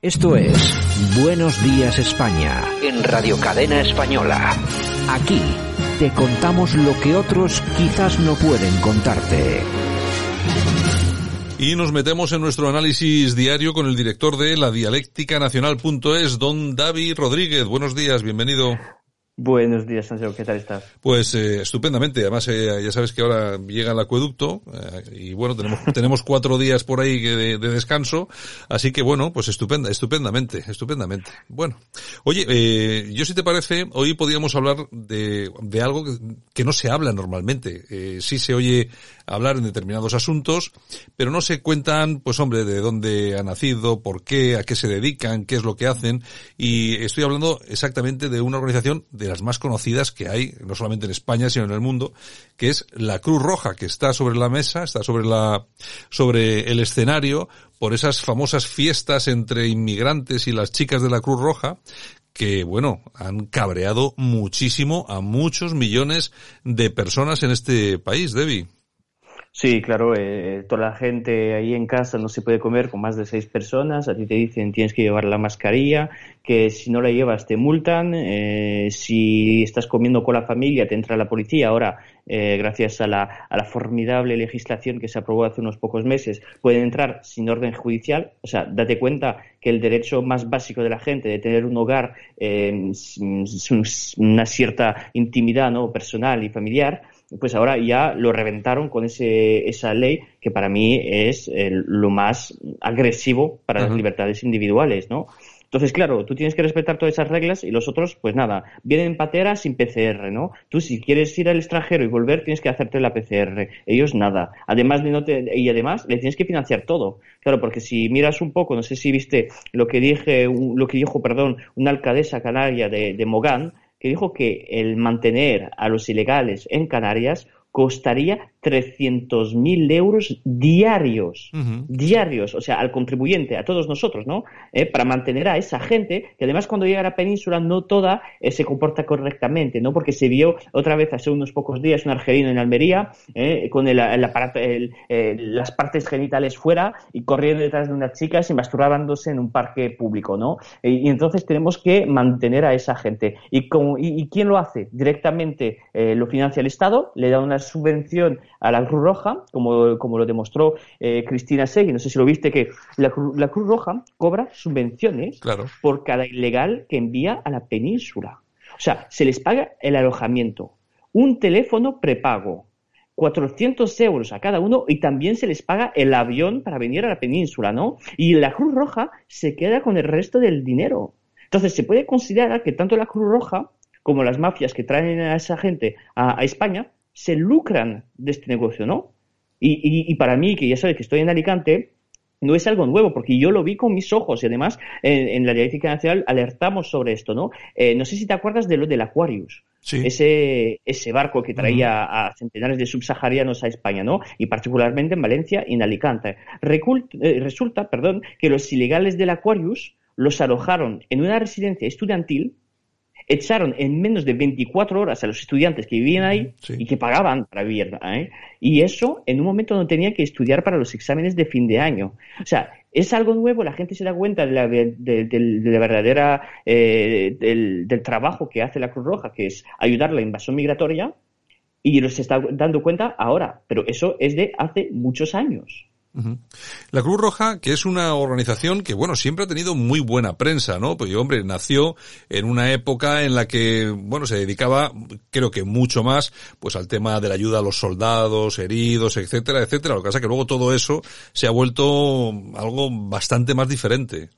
Esto es Buenos Días España en Radio Cadena Española. Aquí te contamos lo que otros quizás no pueden contarte. Y nos metemos en nuestro análisis diario con el director de la dialéctica nacional.es, don David Rodríguez. Buenos días, bienvenido. Buenos días, Santiago. ¿Qué tal estás? Pues eh, estupendamente. Además, eh, ya sabes que ahora llega el acueducto eh, y bueno, tenemos tenemos cuatro días por ahí de, de, descanso, así que bueno, pues estupenda, estupendamente, estupendamente. Bueno, oye, yo si te parece, hoy podríamos hablar de, de algo que, que no se habla normalmente. sí se oye hablar en determinados asuntos, pero no se cuentan, pues hombre, de dónde ha nacido, por qué, a qué se dedican, qué es lo que hacen. Y estoy hablando exactamente de una organización de las más conocidas que hay, no solamente en España, sino en el mundo, que es la Cruz Roja, que está sobre la mesa, está sobre la, sobre el escenario, por esas famosas fiestas entre inmigrantes y las chicas de la Cruz Roja, que, bueno, han cabreado muchísimo a muchos millones de personas en este país, Debbie. Sí, claro, eh, toda la gente ahí en casa no se puede comer con más de seis personas, a ti te dicen tienes que llevar la mascarilla, que si no la llevas te multan, eh, si estás comiendo con la familia te entra la policía, ahora eh, gracias a la, a la, formidable legislación que se aprobó hace unos pocos meses, pueden entrar sin orden judicial, o sea, date cuenta que el derecho más básico de la gente de tener un hogar, eh, una cierta intimidad ¿no? personal y familiar, pues ahora ya lo reventaron con ese, esa ley que para mí es lo más agresivo para las libertades individuales, ¿no? Entonces, claro, tú tienes que respetar todas esas reglas y los otros, pues nada, vienen pateras sin PCR, ¿no? Tú si quieres ir al extranjero y volver, tienes que hacerte la PCR. Ellos nada. Además de no y además le tienes que financiar todo. Claro, porque si miras un poco, no sé si viste lo que dije, lo que dijo, perdón, una alcaldesa canaria de, de Mogán, que dijo que el mantener a los ilegales en Canarias costaría 300.000 euros diarios, diarios, o sea, al contribuyente, a todos nosotros, ¿no? Eh, para mantener a esa gente, que además cuando llega a la península no toda eh, se comporta correctamente, ¿no? Porque se vio otra vez hace unos pocos días un argelino en Almería eh, con el, aparato, las partes genitales fuera y corriendo detrás de unas chicas y masturbándose en un parque público, ¿no? Y, entonces tenemos que mantener a esa gente. ¿Y, y, quién lo hace? Directamente lo financia el Estado, le da una subvención a la Cruz Roja, como, como lo demostró eh, Cristina Segui. No sé si lo viste, que la, la Cruz Roja cobra subvenciones por cada ilegal que envía a la península. O sea, se les paga el alojamiento, un teléfono prepago, 400 euros a cada uno y también se les paga el avión para venir a la península, ¿no? Y la Cruz Roja se queda con el resto del dinero. Entonces, se puede considerar que tanto la Cruz Roja como las mafias que traen a esa gente a España se lucran de este negocio, ¿no? Y, para mí, que ya sabes que estoy en Alicante, no es algo nuevo, porque yo lo vi con mis ojos y además en, la Dialéctica Nacional alertamos sobre esto, ¿no? Eh, no sé si te acuerdas de lo del Aquarius, ese, ese barco que traía a centenares de subsaharianos a España, ¿no? Y particularmente en Valencia y en Alicante. Eh, resulta, perdón, que los ilegales del Aquarius los alojaron en una residencia estudiantil echaron en menos de 24 horas a los estudiantes que vivían ahí y que pagaban para vivir. ¿eh? Y eso en un momento no tenían que estudiar para los exámenes de fin de año. O sea, es algo nuevo, la gente se da cuenta de la, de, verdadera, eh, del, del trabajo que hace la Cruz Roja, que es ayudar a la invasión migratoria, y se está dando cuenta ahora, pero eso es de hace muchos años. La Cruz Roja, que es una organización que, bueno, siempre ha tenido muy buena prensa, ¿no? Pues, hombre, nació en una época en la que, bueno, se dedicaba, creo que mucho más, pues al tema de la ayuda a los soldados, heridos, etcétera, etcétera. Lo que pasa es que luego todo eso se ha vuelto algo bastante más diferente.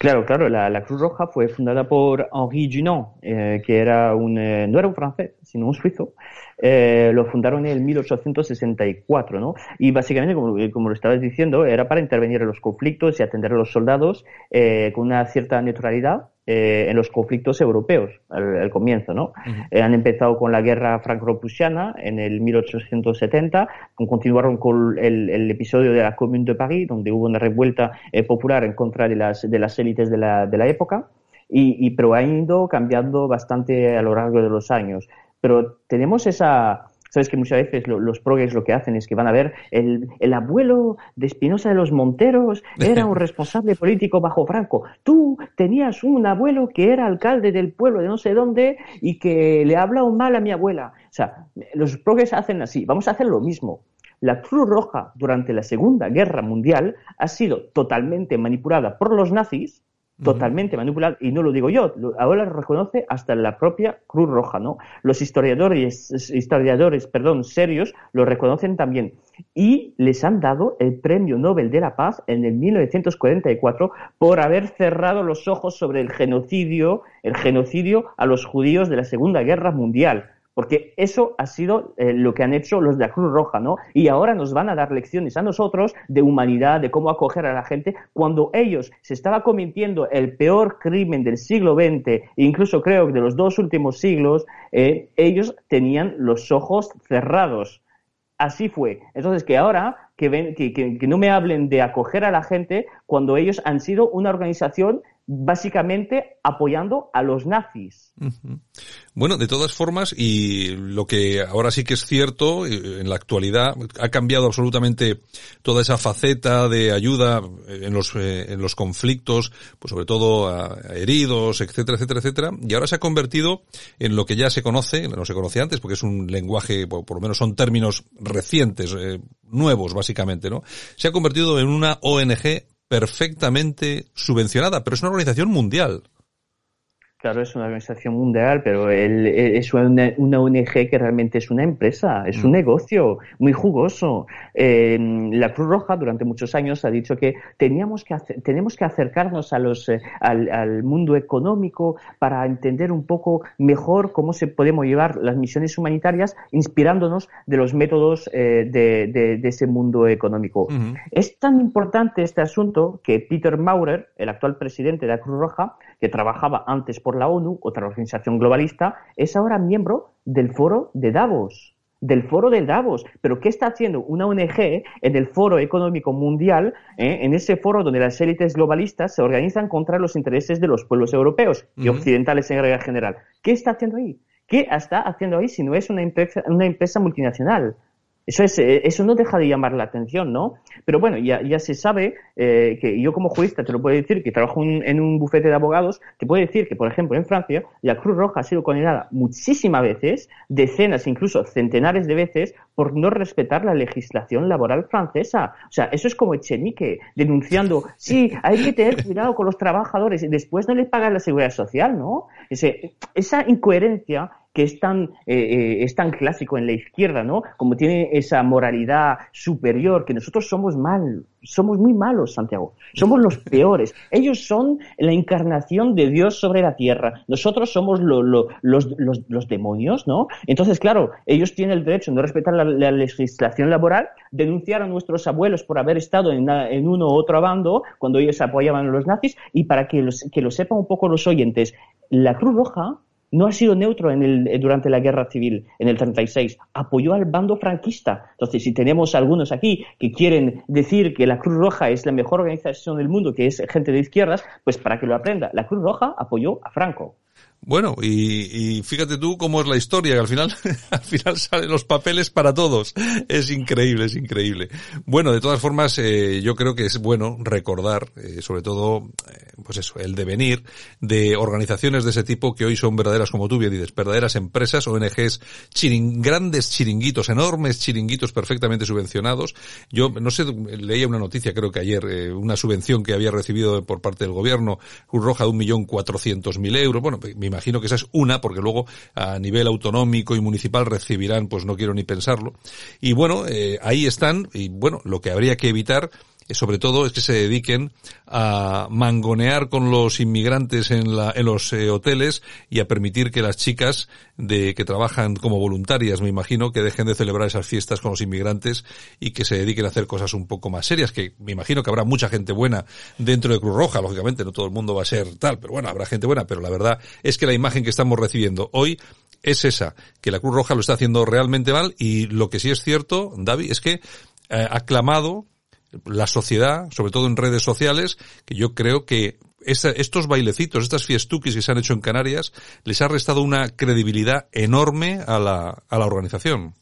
Claro, claro, la, Cruz Roja fue fundada por Henri Dunant, eh, que era un, eh, no era un francés, sino un suizo, eh, lo fundaron en el 1864, ¿no? Y básicamente, como, como, lo estabas diciendo, era para intervenir en los conflictos y atender a los soldados eh, con una cierta neutralidad eh, en los conflictos europeos al, comienzo, ¿no? han empezado con la guerra franco-prusiana en el 1870, continuaron con el, episodio de la Commune de París, donde hubo una revuelta popular en contra de las, de las élites de la, de la época. Y, y, pero ha ido cambiando bastante a lo largo de los años pero tenemos esa, Sabes que muchas veces los progres lo que hacen es que van a ver el, el abuelo de Espinosa de los Monteros era un responsable político bajo Franco. Tú tenías un abuelo que era alcalde del pueblo de no sé dónde y que le ha hablado mal a mi abuela. O sea, los progres hacen así. Vamos a hacer lo mismo. La Cruz Roja durante la Segunda Guerra Mundial ha sido totalmente manipulada por los nazis totalmente manipulado, y no lo digo yo, ahora lo reconoce hasta la propia Cruz Roja, ¿no? Los historiadores, historiadores, perdón, serios lo reconocen también. Y les han dado el Premio Nobel de la Paz en el 1944 por haber cerrado los ojos sobre el genocidio, el genocidio a los judíos de la Segunda Guerra Mundial porque eso ha sido eh, lo que han hecho los de la Cruz Roja, ¿no? Y ahora nos van a dar lecciones a nosotros de humanidad, de cómo acoger a la gente, cuando ellos se estaba cometiendo el peor crimen del siglo XX, incluso creo que de los dos últimos siglos, eh, ellos tenían los ojos cerrados. Así fue. Entonces, que ahora que, ven, que, que no me hablen de acoger a la gente cuando ellos han sido una organización básicamente apoyando a los nazis. Bueno, de todas formas, y lo que ahora sí que es cierto, eh, en la actualidad ha cambiado absolutamente toda esa faceta de ayuda en los, eh, en los conflictos, pues sobre todo a, heridos, etcétera, etcétera, etcétera, y ahora se ha convertido en lo que ya se conoce, no se conocía antes, porque es un lenguaje, por, lo menos son términos recientes, eh, nuevos básicamente, ¿no? Se ha convertido en una ONG perfectamente subvencionada, pero es una organización mundial. Claro, es una organización mundial, pero es una, ONG que realmente es una empresa, es un mm. negocio muy jugoso. la Cruz Roja durante muchos años ha dicho que teníamos que tenemos que acercarnos a los, eh, al, mundo económico para entender un poco mejor cómo se podemos llevar las misiones humanitarias, inspirándonos de los métodos eh, de, ese mundo económico. Es tan importante este asunto que Peter Maurer, el actual presidente de la Cruz Roja, que trabajaba antes por la ONU, otra organización globalista, es ahora miembro del foro de Davos del foro de Davos. Pero ¿qué está haciendo una ONG en el foro económico mundial, eh, en ese foro donde las élites globalistas se organizan contra los intereses de los pueblos europeos y occidentales en general? ¿Qué está haciendo ahí? ¿Qué está haciendo ahí si no es una empresa, una empresa multinacional? Eso, es, eh, eso no deja de llamar la atención, ¿no? Pero bueno, ya, ya se sabe eh, que yo como jurista te lo puedo decir, que trabajo en un bufete de abogados, te puedo decir que, por ejemplo, en Francia, la Cruz Roja ha sido condenada muchísimas veces, decenas, incluso centenares de veces, por no respetar la legislación laboral francesa. O sea, eso es como Echenique, denunciando, sí, hay que tener cuidado con los trabajadores y después no les pagan la seguridad social, ¿no? Esa incoherencia que es tan, eh, eh, es tan clásico en la izquierda, ¿no? Como tiene esa moralidad superior, que nosotros somos mal, somos muy malos, Santiago. Somos los peores. Ellos son la encarnación de Dios sobre la tierra. Nosotros somos los, los, demonios, ¿no? Entonces, claro, ellos tienen el derecho de no respetar la, legislación laboral, denunciar a nuestros abuelos por haber estado en, en uno u otro bando cuando ellos apoyaban a los nazis y para que, los, que lo sepan un poco los oyentes, la Cruz Roja no ha sido neutro en el, eh, durante la guerra civil en el 36, apoyó al bando franquista. Entonces, si tenemos algunos aquí que quieren decir que la Cruz Roja es la mejor organización del mundo, que es gente de izquierdas, pues para que lo aprenda, la Cruz Roja apoyó a Franco. Bueno, y, y, fíjate tú cómo es la historia, que al final, al final salen los papeles para todos. Es increíble, es increíble. Bueno, de todas formas, eh, yo creo que es bueno recordar, eh, sobre todo, eh, pues eso, el devenir de organizaciones de ese tipo que hoy son verdaderas, como tú bien dices, verdaderas empresas, ONGs, grandes chiringuitos, enormes chiringuitos perfectamente subvencionados. Yo, no sé, leía una noticia, creo que ayer, eh, una subvención que había recibido por parte del gobierno, Cruz Roja de un millón cuatrocientos mil euros. Bueno, me imagino que esa es una, porque luego a nivel autonómico y municipal recibirán, pues no quiero ni pensarlo. Y bueno, eh, ahí están, y bueno, lo que habría que evitar sobre todo es que se dediquen a mangonear con los inmigrantes en, la, en los eh, hoteles y a permitir que las chicas de que trabajan como voluntarias, me imagino, que dejen de celebrar esas fiestas con los inmigrantes y que se dediquen a hacer cosas un poco más serias, que me imagino que habrá mucha gente buena dentro de Cruz Roja, lógicamente no todo el mundo va a ser tal, pero bueno, habrá gente buena, pero la verdad es que la imagen que estamos recibiendo hoy es esa, que la Cruz Roja lo está haciendo realmente mal y lo que sí es cierto, David, es que eh, ha clamado la sociedad, sobre todo en redes sociales, que yo creo que estos bailecitos, estas fiestuquis que se han hecho en Canarias, les ha restado una credibilidad enorme a la, a la organización.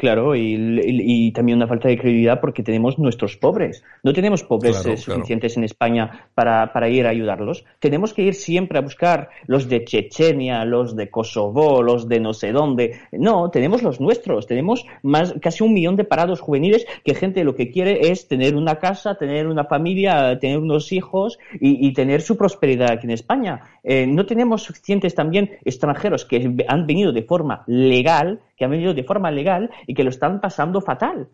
Claro, y, también una falta de credibilidad porque tenemos nuestros pobres. No tenemos pobres eh, suficientes en España para, para, ir a ayudarlos. Tenemos que ir siempre a buscar los de Chechenia, los de Kosovo, los de no sé dónde. No, tenemos los nuestros. Tenemos más, casi un millón de parados juveniles que gente lo que quiere es tener una casa, tener una familia, tener unos hijos y, tener su prosperidad aquí en España. Eh, no tenemos suficientes también extranjeros que han venido de forma legal que han venido de forma legal y que lo están pasando fatal.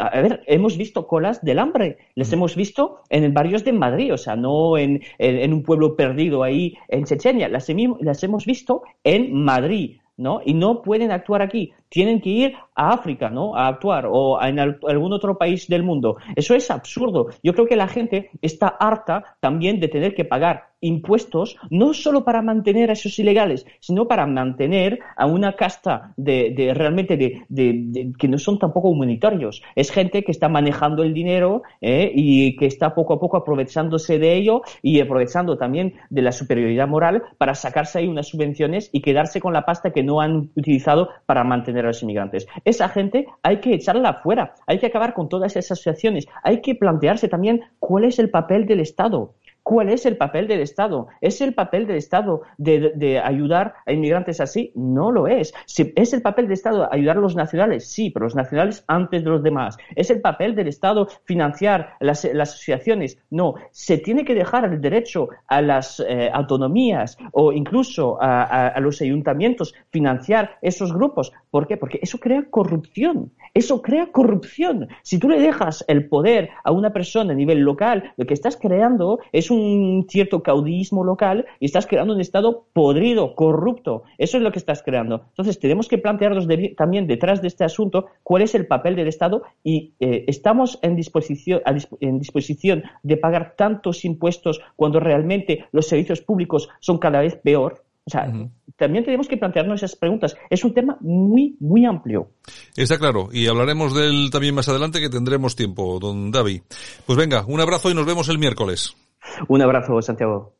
a ver, hemos visto colas del hambre, les mm. hemos visto en barrios de Madrid, o sea, no en, un pueblo perdido ahí en Chechenia, las, las hemos visto en Madrid, ¿no? Y no pueden actuar aquí, tienen que ir a África, ¿no? A actuar o en algún otro país del mundo. Eso es absurdo. Yo creo que la gente está harta también de tener que pagar impuestos no solo para mantener a esos ilegales, sino para mantener a una casta de, realmente de, que no son tampoco humanitarios. Es gente que está manejando el dinero ¿eh? y que está poco a poco aprovechándose de ello y aprovechando también de la superioridad moral para sacarse ahí unas subvenciones y quedarse con la pasta que no han utilizado para mantener a los inmigrantes. Esa gente hay que echarla afuera, hay que acabar con todas esas asociaciones, hay que plantearse también cuál es el papel del Estado. ¿Cuál es el papel del Estado? ¿Es el papel del Estado de, ayudar a inmigrantes así? No lo es. ¿Es el papel del Estado ayudar a los nacionales? Sí, pero los nacionales antes de los demás. ¿Es el papel del Estado financiar las, asociaciones? No. Se tiene que dejar el derecho a las eh, autonomías o incluso a, a los ayuntamientos financiar esos grupos. ¿Por qué? Porque eso crea corrupción. Eso crea corrupción. Si tú le dejas el poder a una persona a nivel local, lo que estás creando es un un cierto caudillismo local y estás creando un Estado podrido, corrupto. Eso es lo que estás creando. Entonces, tenemos que plantearnos también detrás de este asunto cuál es el papel del Estado y eh, estamos en disposición, en disposición de pagar tantos impuestos cuando realmente los servicios públicos son cada vez peor. O sea, también tenemos que plantearnos esas preguntas. Es un tema muy, muy amplio. Está claro. Y hablaremos de él también más adelante que tendremos tiempo, don David. Pues venga, un abrazo y nos vemos el miércoles. Un abrazo, Santiago.